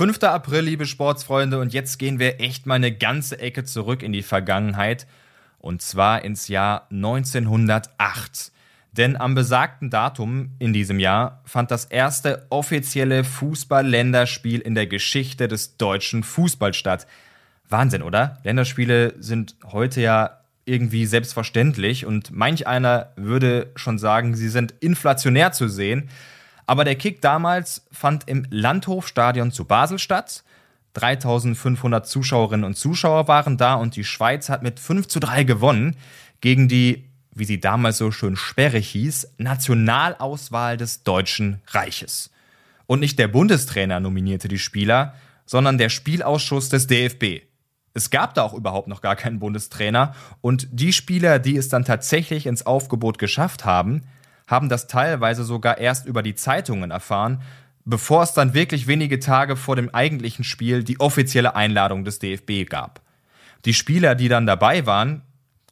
5. April, liebe Sportsfreunde, und jetzt gehen wir echt mal eine ganze Ecke zurück in die Vergangenheit. Und zwar ins Jahr 1908. Denn am besagten Datum in diesem Jahr fand das erste offizielle Fußball-Länderspiel in der Geschichte des deutschen Fußballs statt. Wahnsinn, oder? Länderspiele sind heute ja irgendwie selbstverständlich und manch einer würde schon sagen, sie sind inflationär zu sehen. Aber der Kick damals fand im Landhofstadion zu Basel statt. 3500 Zuschauerinnen und Zuschauer waren da und die Schweiz hat mit 5 zu 3 gewonnen gegen die, wie sie damals so schön sperrig hieß, Nationalauswahl des Deutschen Reiches. Und nicht der Bundestrainer nominierte die Spieler, sondern der Spielausschuss des DFB. Es gab da auch überhaupt noch gar keinen Bundestrainer und die Spieler, die es dann tatsächlich ins Aufgebot geschafft haben, haben das teilweise sogar erst über die Zeitungen erfahren, bevor es dann wirklich wenige Tage vor dem eigentlichen Spiel die offizielle Einladung des DFB gab. Die Spieler, die dann dabei waren,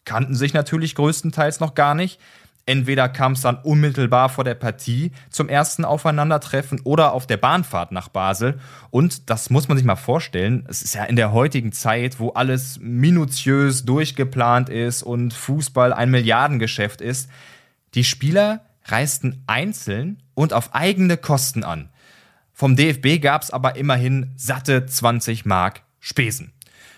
kannten sich natürlich größtenteils noch gar nicht. Entweder kam es dann unmittelbar vor der Partie zum ersten Aufeinandertreffen oder auf der Bahnfahrt nach Basel. Und das muss man sich mal vorstellen, es ist ja in der heutigen Zeit, wo alles minutiös durchgeplant ist und Fußball ein Milliardengeschäft ist. Die Spieler reisten einzeln und auf eigene Kosten an. Vom DFB gab es aber immerhin satte 20 Mark Spesen.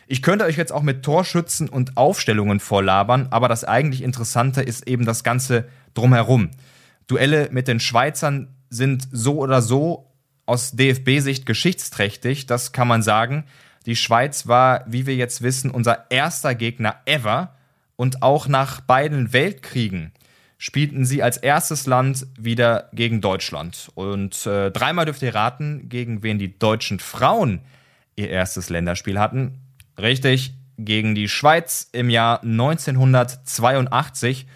Ich könnte euch jetzt auch mit Torschützen und Aufstellungen vorlabern, aber das eigentlich Interessante ist eben das Ganze drumherum. Duelle mit den Schweizern sind so oder so aus DFB-Sicht geschichtsträchtig, das kann man sagen. Die Schweiz war, wie wir jetzt wissen, unser erster Gegner ever und auch nach beiden Weltkriegen spielten sie als erstes Land wieder gegen Deutschland. Und äh, dreimal dürft ihr raten, gegen wen die deutschen Frauen ihr erstes Länderspiel hatten. Richtig, gegen die Schweiz im Jahr 1982.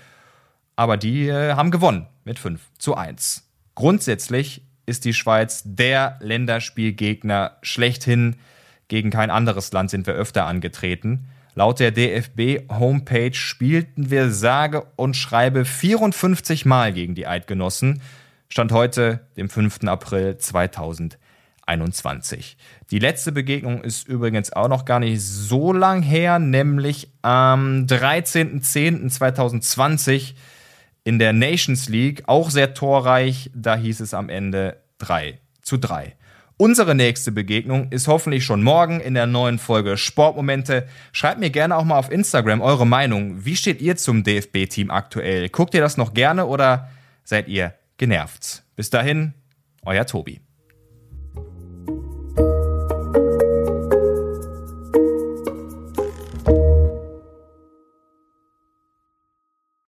Aber die äh, haben gewonnen mit 5 zu 1. Grundsätzlich ist die Schweiz der Länderspielgegner schlechthin. Gegen kein anderes Land sind wir öfter angetreten. Laut der DFB-Homepage spielten wir sage und schreibe 54 Mal gegen die Eidgenossen. Stand heute, dem 5. April 2021. Die letzte Begegnung ist übrigens auch noch gar nicht so lang her, nämlich am 13.10.2020 in der Nations League. Auch sehr torreich, da hieß es am Ende 3 zu 3. Unsere nächste Begegnung ist hoffentlich schon morgen in der neuen Folge Sportmomente. Schreibt mir gerne auch mal auf Instagram eure Meinung. Wie steht ihr zum DFB-Team aktuell? Guckt ihr das noch gerne oder seid ihr genervt? Bis dahin, euer Tobi.